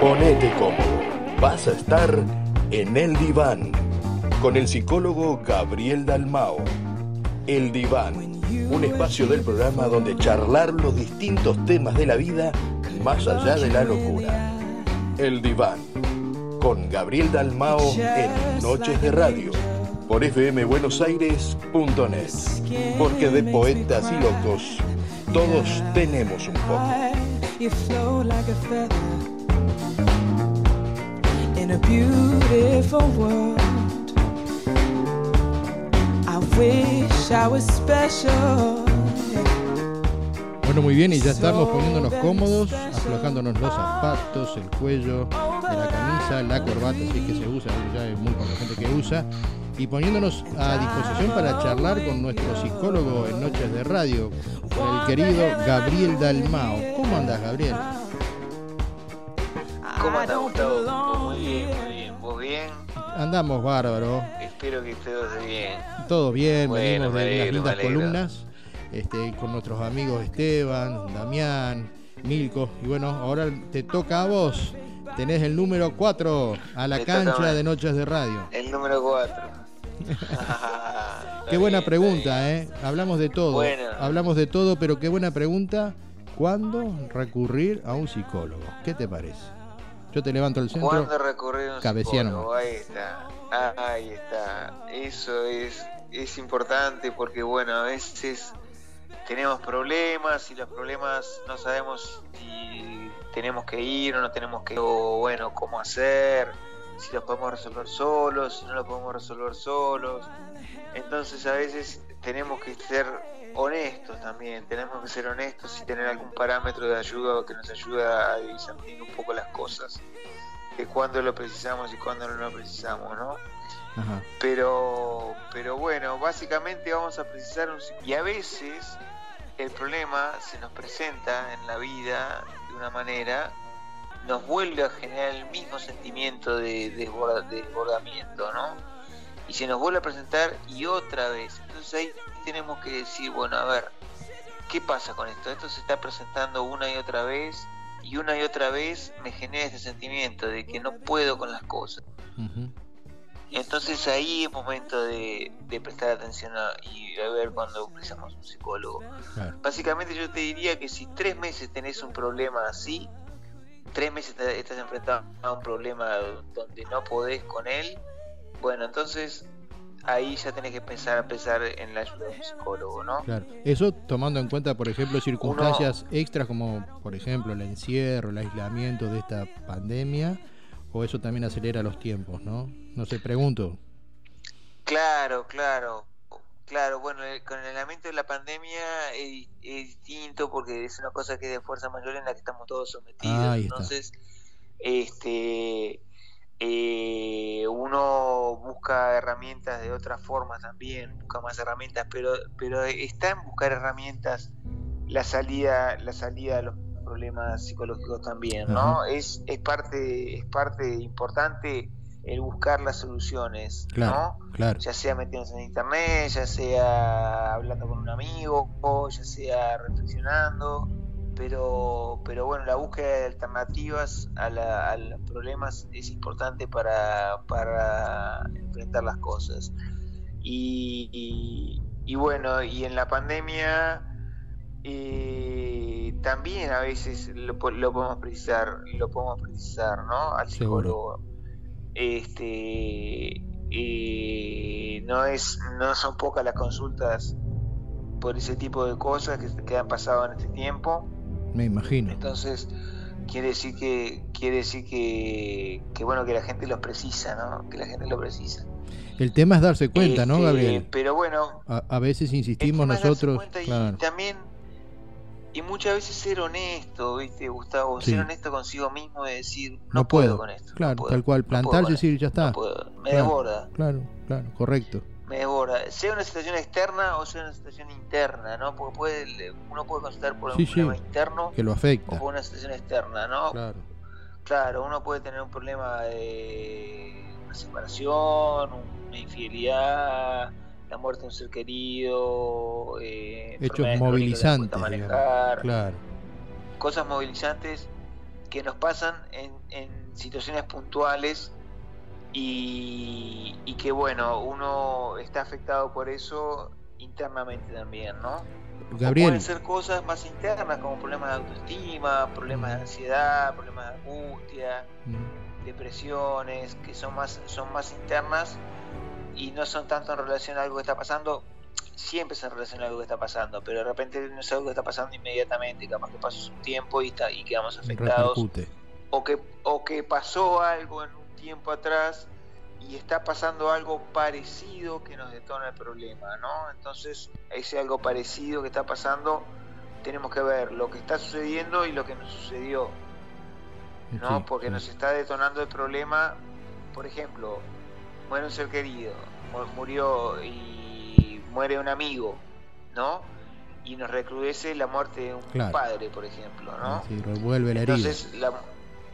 Ponete cómodo. Vas a estar en el diván con el psicólogo Gabriel Dalmao. El diván, un espacio del programa donde charlar los distintos temas de la vida más allá de la locura. El diván con Gabriel Dalmao en Noches de Radio por fmbuenosaires.net. Porque de poetas y locos todos tenemos un poco. In a beautiful world. I wish I was special. Bueno, muy bien, y ya estamos poniéndonos cómodos, aflojándonos los zapatos, el cuello de la camisa, la corbata, si es que se usa, ya hay muy poca gente que usa, y poniéndonos a disposición para charlar con nuestro psicólogo en Noches de Radio, el querido Gabriel Dalmao. ¿Cómo andas, Gabriel? ¿Cómo andás, Gustavo? Muy bien, muy bien. ¿Vos bien? Andamos bárbaro. Espero que estés bien. Todo bien, venimos de unas lindas columnas este, con nuestros amigos Esteban, Damián, Milko. Y bueno, ahora te toca a vos. Tenés el número 4 a la cancha de Noches de Radio. El número 4. qué buena pregunta, ¿eh? Hablamos de todo. Hablamos de todo, pero qué buena pregunta. ¿Cuándo recurrir a un psicólogo? ¿Qué te parece? Yo te levanto el centro. ¿Cuándo recurrir un psicólogo? Ahí está. Ahí está. Eso es, es importante porque, bueno, a veces tenemos problemas y los problemas no sabemos si tenemos que ir o no tenemos que ir, o bueno, cómo hacer, si los podemos resolver solos, si no los podemos resolver solos. Entonces a veces tenemos que ser honestos también, tenemos que ser honestos y tener algún parámetro de ayuda que nos ayude a discernir un poco las cosas, de cuándo lo precisamos y cuándo no lo precisamos, ¿no? Pero, pero bueno, básicamente vamos a precisar un... Y a veces el problema se nos presenta en la vida de una manera, nos vuelve a generar el mismo sentimiento de desbordamiento, ¿no? Y se nos vuelve a presentar y otra vez. Entonces ahí tenemos que decir, bueno, a ver, ¿qué pasa con esto? Esto se está presentando una y otra vez y una y otra vez me genera este sentimiento de que no puedo con las cosas. Entonces ahí es momento de, prestar atención y a ver cuando precisamos un psicólogo. Básicamente yo te diría que si tres meses tenés un problema así, tres meses estás enfrentado a un problema donde no podés con él, bueno, entonces ahí ya tenés que pensar a pensar en la ayuda de un psicólogo, ¿no? Claro. Eso tomando en cuenta, por ejemplo, circunstancias extras como, por ejemplo, el encierro, el aislamiento de esta pandemia, o eso también acelera los tiempos, ¿no? No sé, pregunto. Claro, claro. Claro, bueno, con el aislamiento de la pandemia es, distinto porque es una cosa que es de fuerza mayor en la que estamos todos sometidos. Entonces, este eh, uno busca herramientas de otra forma también, busca más herramientas, pero, pero está en buscar herramientas la salida, la salida de los problemas psicológicos también, ¿no? Es, es parte, es parte importante el buscar las soluciones, ¿no? Ya sea metiéndose en internet, ya sea hablando con un amigo, ya sea reflexionando pero, pero bueno, la búsqueda de alternativas a, los problemas es importante para, para enfrentar las cosas. Y, y, bueno, y en la pandemia eh, también a veces lo, lo, podemos precisar, lo podemos precisar, ¿no? Al psicólogo. Este, eh, no es, no son pocas las consultas por ese tipo de cosas que, que han pasado en este tiempo me imagino. Entonces, quiere decir que quiere decir que, que bueno que la gente lo precisa, ¿no? Que la gente lo precisa. El tema es darse cuenta, ¿no, este, Gabriel? Pero bueno, a, veces insistimos nosotros. Y también y muchas veces ser honesto, ¿viste, Gustavo? Ser honesto consigo mismo y decir, no, puedo, con esto. Claro, tal cual, plantarse y decir, ya está. me desborda. Claro, claro, correcto me devora, sea una situación externa o sea una situación interna, ¿no? Porque puede, uno puede consultar por un problema interno que lo afecta. o por una situación externa, ¿no? Claro. Claro, uno puede tener un problema de una separación, una infidelidad, la muerte de un ser querido, eh, hechos movilizantes, manejar, claro. cosas movilizantes que nos pasan en, situaciones puntuales y, que bueno, uno está afectado por eso internamente también, ¿no? Gabriel. pueden ser cosas más internas como problemas de autoestima, problemas de mm. ansiedad, problemas de angustia, mm. depresiones, que son más, son más internas y no son tanto en relación a algo que está pasando, siempre se relaciona a algo que está pasando, pero de repente no es algo que está pasando inmediatamente, capaz que pasó un tiempo y, está, y quedamos afectados. O que, o que pasó algo en un tiempo atrás y está pasando algo parecido que nos detona el problema, ¿no? Entonces, ese algo parecido que está pasando, tenemos que ver lo que está sucediendo y lo que nos sucedió, ¿no? Porque nos está detonando el problema, por ejemplo, muere un ser querido, murió y muere un amigo, ¿no? Y nos recrudece la muerte de un padre, por ejemplo, ¿no? Sí, revuelve la herida. Entonces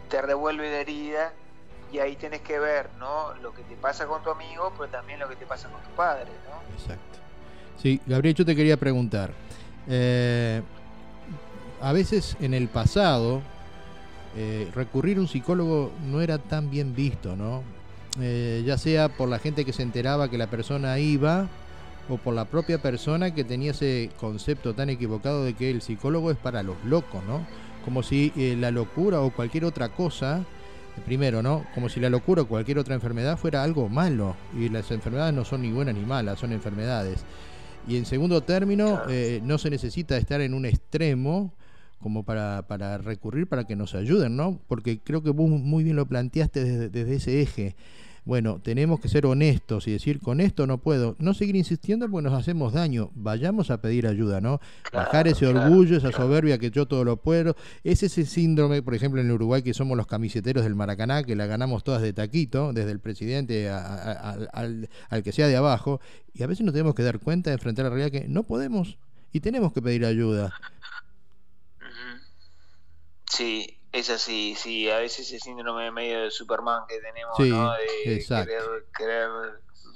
te revuelve la herida y ahí tenés que ver, ¿no? Lo que te pasa con tu amigo, pero también lo que te pasa con tu padre, ¿no? Exacto. Sí, Gabriel, yo te quería preguntar. Eh, a veces en el pasado eh, recurrir a un psicólogo no era tan bien visto, ¿no? Eh, ya sea por la gente que se enteraba que la persona iba o por la propia persona que tenía ese concepto tan equivocado de que el psicólogo es para los locos, ¿no? Como si la locura o cualquier otra cosa, primero, ¿no? Como si la locura o cualquier otra enfermedad fuera algo malo y las enfermedades no son ni buenas ni malas, son enfermedades. Y en segundo término, eh, no se necesita estar en un extremo como para, para recurrir para que nos ayuden, ¿no? Porque creo que vos muy bien lo planteaste desde ese eje bueno, tenemos que ser honestos y decir, con esto no puedo, no seguir insistiendo porque nos hacemos daño, vayamos a pedir ayuda, ¿no? Bajar ese orgullo, esa soberbia que yo todo lo puedo, es ese síndrome, por ejemplo, en Uruguay que somos los camiseteros del Maracaná, que la ganamos todas de taquito, desde el presidente al, que sea de abajo, y a veces nos tenemos que dar cuenta de enfrentar la realidad que no podemos y tenemos que pedir ayuda. Sí, es así, sí, a veces ese síndrome medio de Superman que tenemos, ¿no? De querer,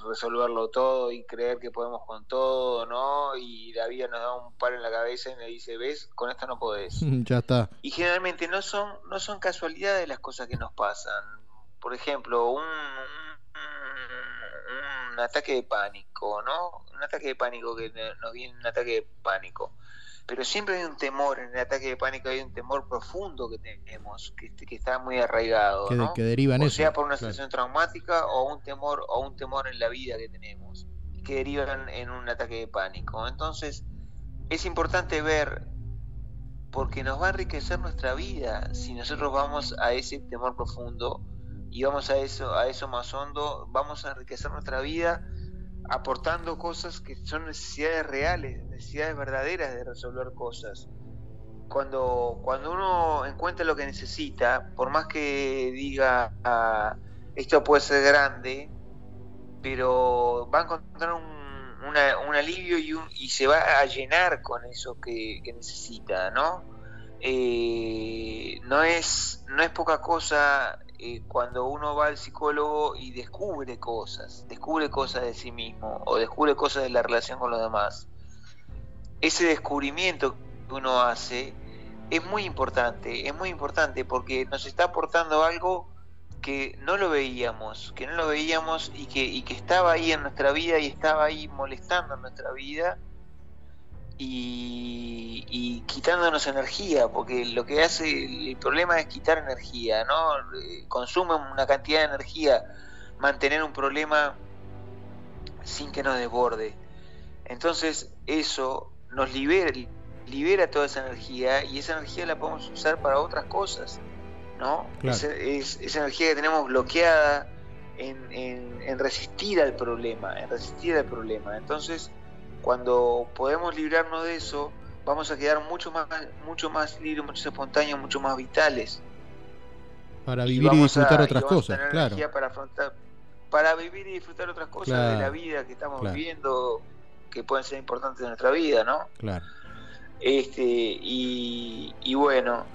resolverlo todo y creer que podemos con todo, ¿no? Y la vida nos da un par en la cabeza y nos dice, ves, con esto no podés. ya está. Y generalmente no son, no son casualidades las cosas que nos pasan. Por ejemplo, un, un ataque de pánico, ¿no? Un ataque de pánico que nos viene un ataque de pánico pero siempre hay un temor en el ataque de pánico, hay un temor profundo que tenemos, que, que está muy arraigado, que, ¿no? que deriva en o sea por una situación traumática o un temor o un temor en la vida que tenemos, que derivan en un ataque de pánico. Entonces, es importante ver porque nos va a enriquecer nuestra vida si nosotros vamos a ese temor profundo y vamos a eso a eso más hondo, vamos a enriquecer nuestra vida aportando cosas que son necesidades reales, necesidades verdaderas de resolver cosas. Cuando, cuando uno encuentra lo que necesita, por más que diga ah, esto puede ser grande, pero va a encontrar un, un alivio y, y, se va a llenar con eso que, necesita, ¿no? Eh, no, es, no es poca cosa eh, cuando uno va al psicólogo y descubre cosas, descubre cosas de sí mismo o descubre cosas de la relación con los demás, ese descubrimiento que uno hace es muy importante, es muy importante porque nos está aportando algo que no lo veíamos, que no lo veíamos y que, y que estaba ahí en nuestra vida y estaba ahí molestando en nuestra vida y, quitándonos energía, porque lo que hace el problema es quitar energía, ¿no? Consume una cantidad de energía mantener un problema sin que nos desborde. Entonces eso nos libera, libera toda esa energía y esa energía la podemos usar para otras cosas, ¿no? Esa, es, esa energía que tenemos bloqueada en, en, en resistir al problema, en resistir al problema. Entonces, cuando podemos librarnos de eso, vamos a quedar mucho más, mucho más libres, mucho más espontáneos, mucho más vitales. Para vivir y, disfrutar otras cosas, claro. Para, afrontar, para vivir y disfrutar otras cosas de la vida que estamos viviendo, que pueden ser importantes en nuestra vida, ¿no? Claro. Este, y, y bueno,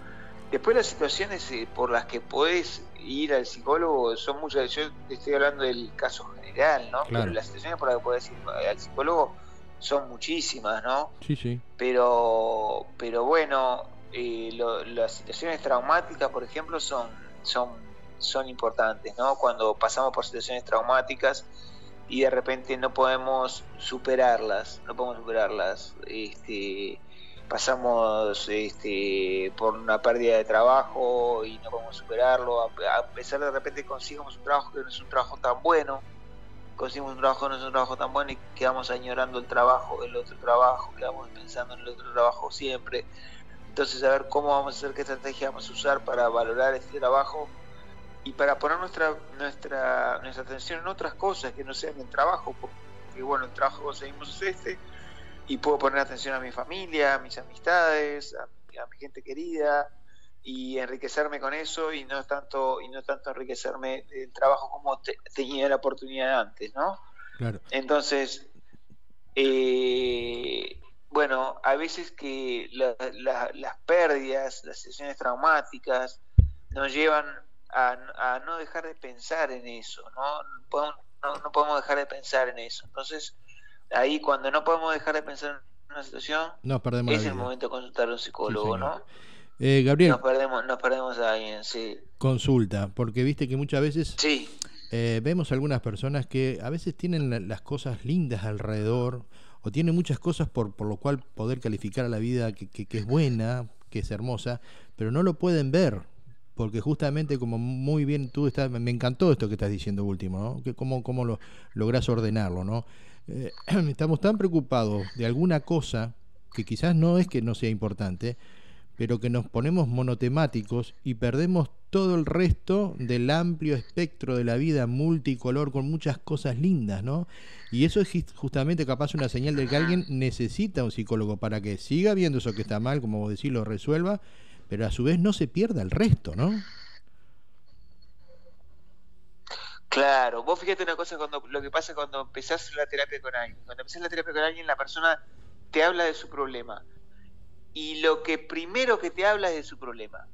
después las situaciones eh, por las que podés ir al psicólogo son muchas. Yo estoy hablando del caso general, ¿no? Pero las situaciones por las que podés ir al psicólogo son muchísimas, ¿no? Sí, sí. Pero, pero bueno, eh, las situaciones traumáticas, por ejemplo, son, son, son importantes, ¿no? Cuando pasamos por situaciones traumáticas y de repente no podemos superarlas, no podemos superarlas, este, pasamos este, por una pérdida de trabajo y no podemos superarlo, a, pesar de, de repente conseguimos un trabajo que no es un trabajo tan bueno, conseguimos un trabajo que no es un trabajo tan bueno y quedamos añorando el trabajo, el otro trabajo, quedamos pensando en el otro trabajo siempre. Entonces, a ver cómo vamos a hacer, qué estrategia vamos a usar para valorar este trabajo y para poner nuestra, nuestra, nuestra atención en otras cosas que no sean el trabajo, porque bueno, el trabajo conseguimos es este, y puedo poner atención a mi familia, a mis amistades, a, mi gente querida, y enriquecerme con eso y no tanto y no tanto enriquecerme del trabajo como tenía la oportunidad antes, ¿no? Claro. Entonces, eh, bueno, a veces que las pérdidas, las sesiones traumáticas nos llevan a, no dejar de pensar en eso, ¿no? No, podemos dejar de pensar en eso. Entonces, ahí cuando no podemos dejar de pensar en una situación, es el momento de consultar a un psicólogo, ¿no? Eh, Gabriel. Nos perdemos, nos perdemos a alguien, sí. Consulta, porque viste que muchas veces sí. Eh, vemos algunas personas que a veces tienen las cosas lindas alrededor o tienen muchas cosas por, por lo cual poder calificar a la vida que, que es buena, que es hermosa, pero no lo pueden ver porque justamente como muy bien tú estás, me encantó esto que estás diciendo último, ¿no? Que cómo, cómo lo lográs ordenarlo, ¿no? Eh, estamos tan preocupados de alguna cosa que quizás no es que no sea importante, pero que nos ponemos monotemáticos y perdemos todo el resto del amplio espectro de la vida multicolor con muchas cosas lindas, ¿no? Y eso es justamente capaz una señal de que alguien necesita un psicólogo para que siga viendo eso que está mal, como vos decís, lo resuelva pero a su vez no se pierda el resto, ¿no? Claro, vos fíjate una cosa cuando lo que pasa cuando empezás la terapia con alguien. Cuando empezás la terapia con alguien, la persona te habla de su problema. Y lo que primero que te habla es de su problema.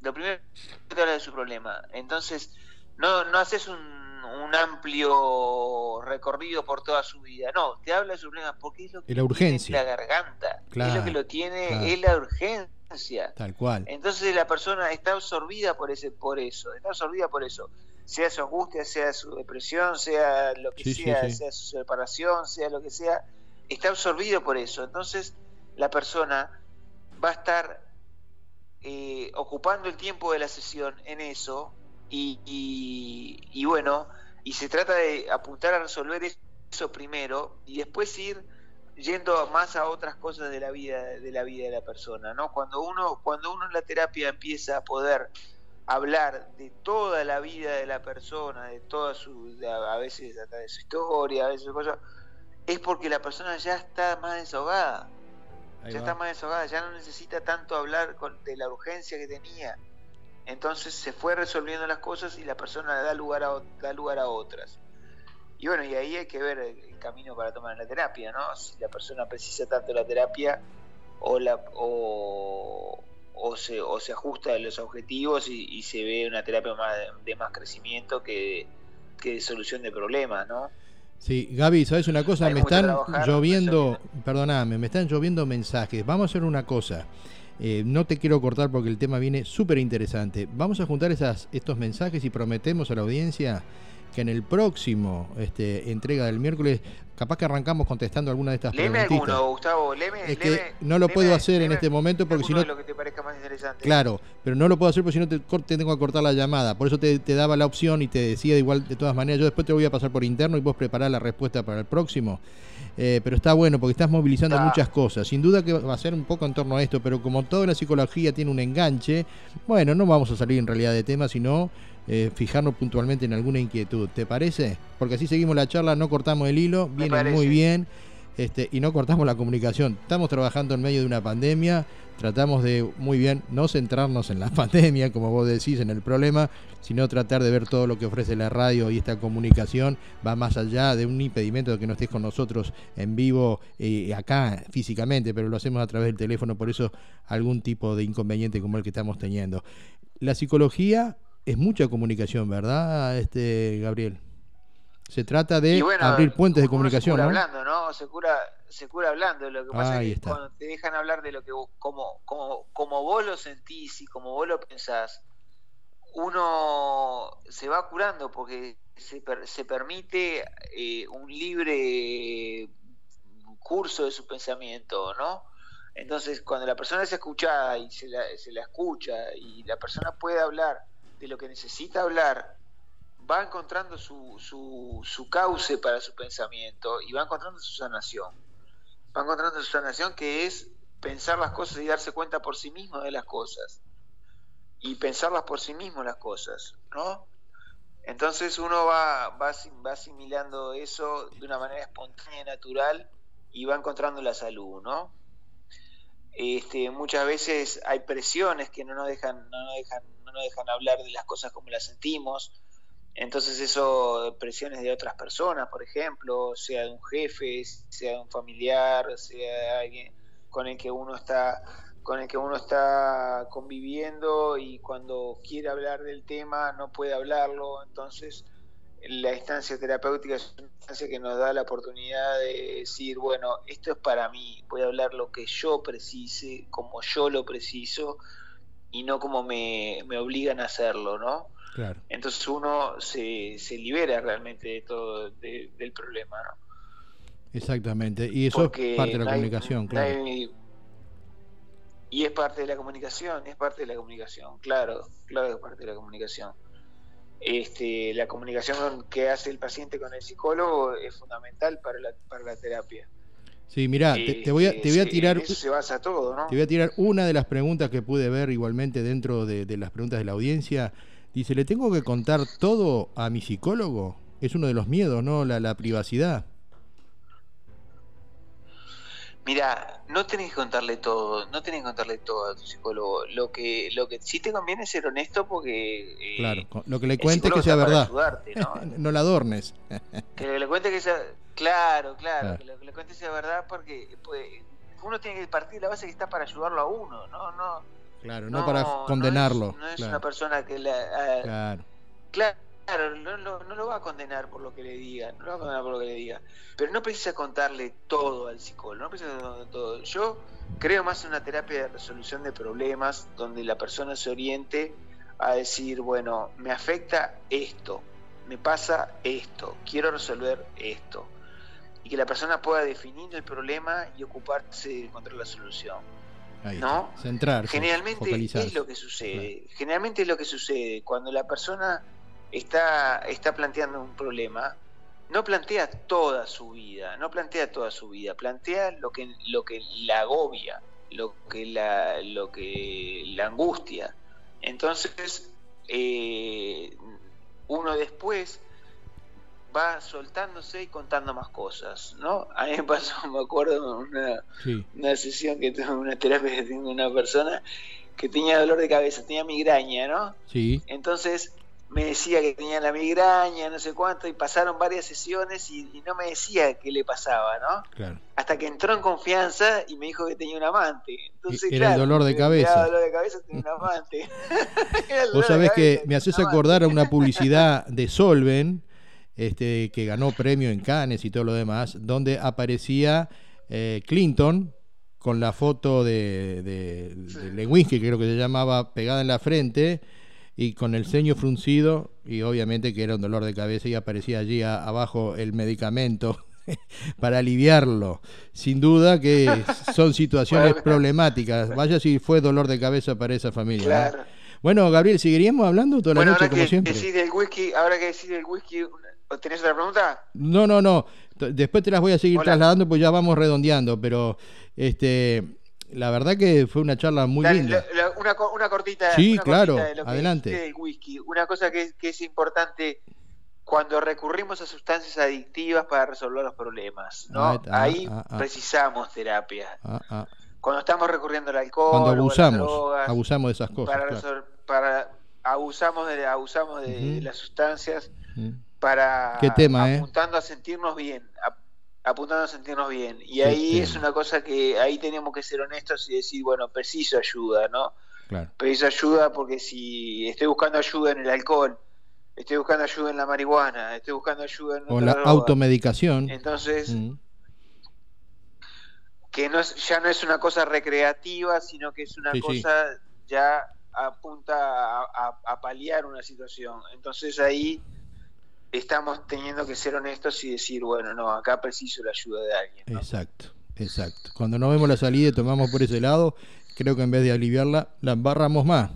Lo primero que te habla de su problema. Entonces, no, no haces un, un amplio recorrido por toda su vida. No, te habla de su problema porque es lo que la urgencia. la garganta. es lo que lo tiene, es la urgencia Tal cual. Entonces la persona está absorbida por ese, por eso, está absorbida por eso. Sea su angustia, sea su depresión, sea lo que sea, sea su separación, sea lo que sea, está absorbido por eso. Entonces la persona va a estar eh, ocupando el tiempo de la sesión en eso y, y bueno, y se trata de apuntar a resolver eso primero y después ir yendo más a otras cosas de la vida de la vida de la persona no cuando uno cuando uno en la terapia empieza a poder hablar de toda la vida de la persona de toda su a veces hasta de su historia a veces cosas es porque la persona ya está más desahogada ya está más desahogada ya no necesita tanto hablar con, de la urgencia que tenía entonces se fue resolviendo las cosas y la persona da lugar a da lugar a otras y bueno, y ahí hay que ver el camino para tomar la terapia, ¿no? Si la persona precisa tanto la terapia o, la, o, se, o se ajusta a los objetivos y, se ve una terapia más, de más crecimiento que, que de solución de problemas, ¿no? Sí, Gaby, ¿sabes una cosa? me están lloviendo, perdóname, me están lloviendo mensajes. Vamos a hacer una cosa. Eh, no te quiero cortar porque el tema viene súper interesante. Vamos a juntar esas, estos mensajes y prometemos a la audiencia que en el próximo este, entrega del miércoles, capaz que arrancamos contestando alguna de estas preguntas. alguno, Gustavo, leme, es que no lo puedo hacer en este momento porque si no... Lo que te parezca más interesante. Claro, pero no lo puedo hacer porque si no te, tengo que cortar la llamada. Por eso te, daba la opción y te decía igual de todas maneras. Yo después te voy a pasar por interno y vos preparás la respuesta para el próximo. Eh, pero está bueno porque estás movilizando muchas cosas. Sin duda que va a ser un poco en torno a esto, pero como toda la psicología tiene un enganche, bueno, no vamos a salir en realidad de tema, sino eh, fijarnos puntualmente en alguna inquietud. ¿Te parece? Porque así seguimos la charla, no cortamos el hilo, viene muy bien este, y no cortamos la comunicación. Estamos trabajando en medio de una pandemia, tratamos de muy bien no centrarnos en la pandemia, como vos decís, en el problema, sino tratar de ver todo lo que ofrece la radio y esta comunicación va más allá de un impedimento de que no estés con nosotros en vivo eh, acá físicamente, pero lo hacemos a través del teléfono, por eso algún tipo de inconveniente como el que estamos teniendo. La psicología es mucha comunicación, ¿verdad, este Gabriel? Se trata de abrir puentes de comunicación, se cura Hablando, ¿no? Se cura, se cura hablando. Lo que pasa es que cuando te dejan hablar de lo que vos, como, como, como vos lo sentís y como vos lo pensás, uno se va curando porque se, se permite eh, un libre curso de su pensamiento, ¿no? Entonces, cuando la persona es escuchada y se la, se la escucha y la persona puede hablar de lo que necesita hablar, va encontrando su, su, su cauce para su pensamiento y va encontrando su sanación. Va encontrando su sanación que es pensar las cosas y darse cuenta por sí mismo de las cosas. Y pensarlas por sí mismo las cosas, ¿no? Entonces uno va, va, va asimilando eso de una manera espontánea y natural y va encontrando la salud, ¿no? Este, muchas veces hay presiones que no nos dejan, no nos dejan, no dejan hablar de las cosas como las sentimos. Entonces eso, presiones de otras personas, por ejemplo, sea de un jefe, sea de un familiar, sea de alguien con el que uno está con el que uno está conviviendo y cuando quiere hablar del tema no puede hablarlo, entonces la instancia terapéutica es una instancia que nos da la oportunidad de decir, bueno, esto es para mí, voy a hablar lo que yo precise, como yo lo preciso, y no como me, obligan a hacerlo, ¿no? Claro. Entonces uno se, se libera realmente de todo del problema, ¿no? Exactamente, y eso es parte de la comunicación, claro. y es parte de la comunicación, es parte de la comunicación, claro, claro que es parte de la comunicación este, la comunicación que hace el paciente con el psicólogo es fundamental para la, para la terapia. Sí, mira, te, voy a, te voy a tirar. eso se basa todo, ¿no? Te voy a tirar una de las preguntas que pude ver igualmente dentro de, las preguntas de la audiencia. Dice, ¿le tengo que contar todo a mi psicólogo? Es uno de los miedos, ¿no? La, la privacidad. Mira, no tenés que contarle todo, no tenés que contarle todo a tu psicólogo. Lo que, lo que sí te conviene es ser honesto porque... Eh, claro, lo que le cuente que sea verdad. ¿no? no la adornes. que le cuente que sea... Claro, claro, que lo que le cuente sea verdad porque pues, uno tiene que partir de la base que está para ayudarlo a uno, no, no. Claro, no, para condenarlo. No es, una persona que la... claro. Claro Claro, no, no, lo va a condenar por lo que le diga, no lo va a condenar por lo que le diga, pero no precisa contarle todo al psicólogo, no precisa contarle todo. Yo creo más en una terapia de resolución de problemas donde la persona se oriente a decir, bueno, me afecta esto, me pasa esto, quiero resolver esto, y que la persona pueda definir el problema y ocuparse de encontrar la solución. ¿no? Centrar. Generalmente es lo que sucede. Generalmente es lo que sucede cuando la persona está, está planteando un problema, no plantea toda su vida, no plantea toda su vida, plantea lo que, lo que la agobia, lo que la, lo que la angustia. Entonces, eh, uno después va soltándose y contando más cosas, ¿no? A mí me pasó, me acuerdo, una, una sesión que tuve, una terapia que tengo una persona que tenía dolor de cabeza, tenía migraña, ¿no? Sí. Entonces, me decía que tenía la migraña, no sé cuánto, y pasaron varias sesiones y, no me decía qué le pasaba, ¿no? Claro. Hasta que entró en confianza y me dijo que tenía un amante. Entonces, Era el dolor de cabeza. Era dolor de cabeza, tenía un amante. Vos sabés que me haces acordar a una publicidad de Solven, este, que ganó premio en Cannes y todo lo demás, donde aparecía eh, Clinton con la foto de, de, de Lewinsky, creo que se llamaba, pegada en la frente y con el ceño fruncido y obviamente que era un dolor de cabeza y aparecía allí abajo el medicamento para aliviarlo. Sin duda que son situaciones problemáticas. Vaya si fue dolor de cabeza para esa familia. Bueno, Gabriel, ¿seguiríamos hablando toda la noche como siempre? whisky, ahora que decir el whisky, ¿tenés otra pregunta? No, no, no. Después te las voy a seguir trasladando, pues ya vamos redondeando, pero este la verdad que fue una charla muy linda. una, una, cortita. Sí, claro, de lo que adelante. whisky. Una cosa que, que, es importante cuando recurrimos a sustancias adictivas para resolver los problemas, ¿no? Ah, ah, Ahí ah, precisamos terapia. Cuando estamos recurriendo al alcohol, cuando abusamos, abusamos de esas cosas. Para, para abusamos de abusamos de, las sustancias para ¿Qué tema, eh? apuntando a sentirnos bien, apuntando a sentirnos bien. Y ahí es una cosa que ahí tenemos que ser honestos y decir, bueno, preciso ayuda, ¿no? Claro. Preciso ayuda porque si estoy buscando ayuda en el alcohol, estoy buscando ayuda en la marihuana, estoy buscando ayuda en o la automedicación. Entonces, mm. que no es, ya no es una cosa recreativa, sino que es una cosa ya apunta a, a, paliar una situación. Entonces ahí estamos teniendo que ser honestos y decir, bueno, no, acá preciso la ayuda de alguien. Exacto, exacto. Cuando no vemos la salida y tomamos por ese lado, creo que en vez de aliviarla, la embarramos más.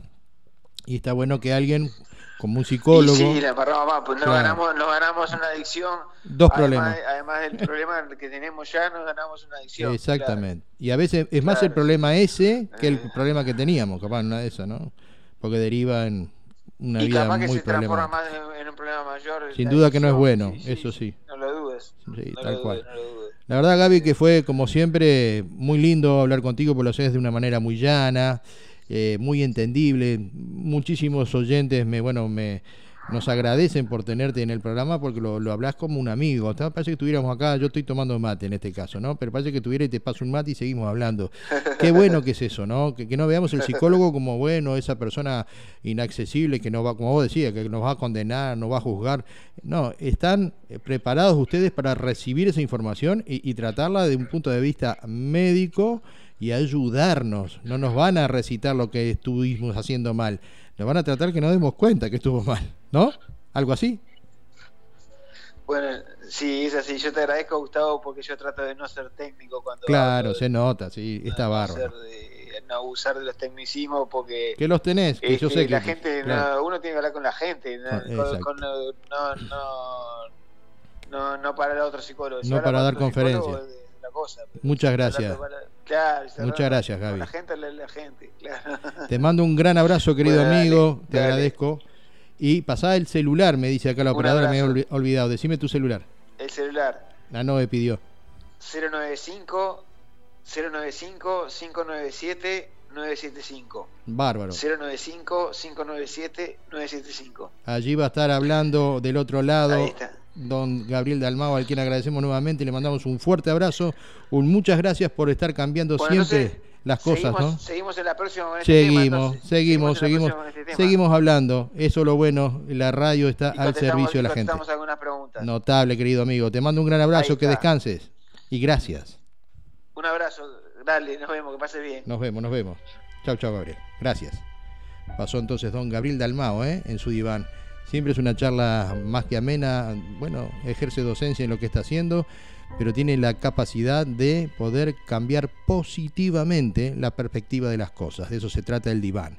Y está bueno que alguien como un psicólogo. sí, la embarramos más, pues no, ganamos, no ganamos una adicción. Dos problemas. Además del problema que tenemos ya, nos ganamos una adicción. Exactamente. Y a veces es más el problema ese que el eh. problema que teníamos, capaz, una de esas, ¿no? Porque deriva en una y vida capaz que se transforma más en, un problema mayor. Sin duda que no es bueno, eso sí. No lo dudes. Sí, tal cual. La verdad, Gaby, que fue como siempre muy lindo hablar contigo, porque lo haces de una manera muy llana, eh, muy entendible. Muchísimos oyentes me, bueno, me, nos agradecen por tenerte en el programa porque lo, lo hablas como un amigo. Parece que estuviéramos acá, yo estoy tomando mate en este caso, ¿no? Pero parece que tuviera y te paso un mate y seguimos hablando. Qué bueno que es eso, ¿no? Que, que no veamos el psicólogo como, bueno, esa persona inaccesible que no va, como vos decías, que nos va a condenar, nos va a juzgar. No, están preparados ustedes para recibir esa información y, y tratarla de un punto de vista médico y ayudarnos. No nos van a recitar lo que estuvimos haciendo mal nos van a tratar que no demos cuenta que estuvo mal, ¿no? ¿Algo así? Bueno, sí, es así. Yo te agradezco, Gustavo, porque yo trato de no ser técnico cuando. Claro, se nota, sí, está no bárbaro. no abusar de los tecnicismos porque. Que los tenés, que yo sé que. La gente, uno tiene que hablar con la gente, no, no, no, para el otro psicólogo. no para dar conferencias. Muchas gracias. Muchas gracias, Gaby. La gente, la, gente, Te mando un gran abrazo, querido amigo. te agradezco. Y pasá el celular, me dice acá la operadora, me he olvidado. Decime tu celular. El celular. La me pidió. 095 095 597 975. Bárbaro. 095 597 975. Allí va a estar hablando del otro lado. Ahí está don Gabriel Dalmao, al quien agradecemos nuevamente, le mandamos un fuerte abrazo, un muchas gracias por estar cambiando siempre las cosas, ¿no? Seguimos en la próxima. seguimos, seguimos, seguimos, este seguimos hablando. Eso es lo bueno, la radio está al servicio de la gente. Notable, querido amigo. Te mando un gran abrazo, que descanses y gracias. Un abrazo, dale, nos vemos, que pase bien. Nos vemos, nos vemos. Chao, chao, Gabriel. Gracias. Pasó entonces don Gabriel Dalmao, ¿eh? En su diván. Siempre es una charla más que amena, bueno, ejerce docencia en lo que está haciendo, pero tiene la capacidad de poder cambiar positivamente la perspectiva de las cosas. De eso se trata el diván.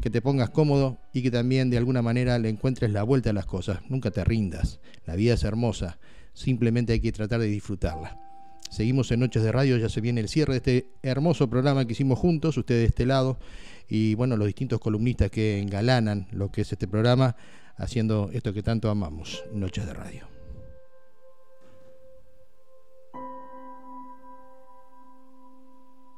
Que te pongas cómodo y que también de alguna manera le encuentres la vuelta a las cosas. Nunca te rindas. La vida es hermosa. Simplemente hay que tratar de disfrutarla. Seguimos en Noches de Radio, ya se viene el cierre de este hermoso programa que hicimos juntos, ustedes de este lado, y bueno, los distintos columnistas que engalanan lo que es este programa haciendo esto que tanto amamos, Noches de Radio.